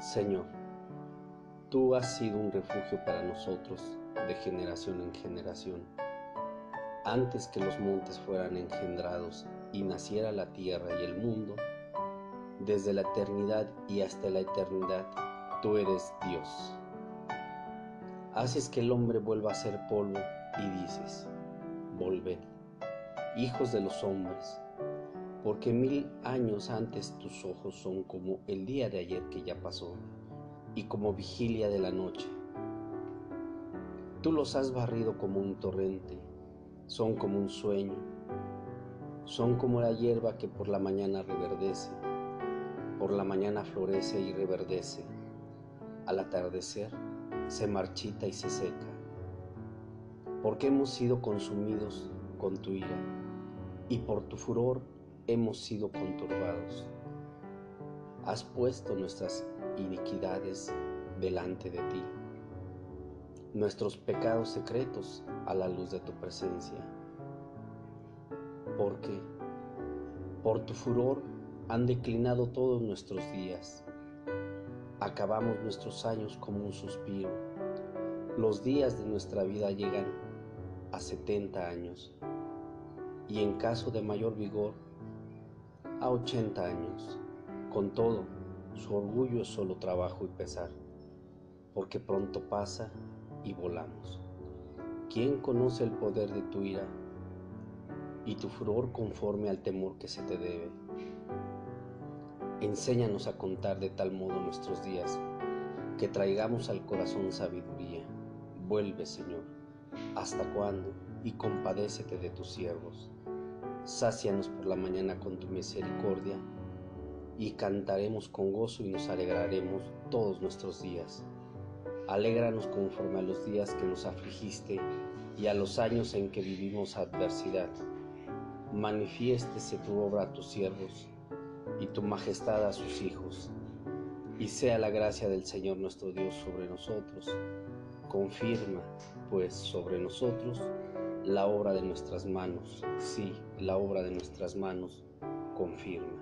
Señor, tú has sido un refugio para nosotros de generación en generación. Antes que los montes fueran engendrados y naciera la tierra y el mundo, desde la eternidad y hasta la eternidad, tú eres Dios. Haces que el hombre vuelva a ser polvo y dices, volved, hijos de los hombres, porque mil años antes tus ojos son como el día de ayer que ya pasó y como vigilia de la noche. Tú los has barrido como un torrente, son como un sueño, son como la hierba que por la mañana reverdece, por la mañana florece y reverdece, al atardecer se marchita y se seca, porque hemos sido consumidos con tu ira y por tu furor hemos sido conturbados. Has puesto nuestras iniquidades delante de ti, nuestros pecados secretos a la luz de tu presencia. Porque por tu furor han declinado todos nuestros días. Acabamos nuestros años como un suspiro. Los días de nuestra vida llegan a 70 años y en caso de mayor vigor a 80 años. Con todo, su orgullo es solo trabajo y pesar, porque pronto pasa y volamos. ¿Quién conoce el poder de tu ira y tu furor conforme al temor que se te debe? Enséñanos a contar de tal modo nuestros días, que traigamos al corazón sabiduría. Vuelve, Señor, ¿hasta cuándo? Y compadécete de tus siervos. Sácianos por la mañana con tu misericordia y cantaremos con gozo y nos alegraremos todos nuestros días. Alégranos conforme a los días que nos afligiste y a los años en que vivimos adversidad. Manifiéstese tu obra a tus siervos y tu majestad a sus hijos, y sea la gracia del Señor nuestro Dios sobre nosotros. Confirma, pues, sobre nosotros la obra de nuestras manos, sí, la obra de nuestras manos confirma.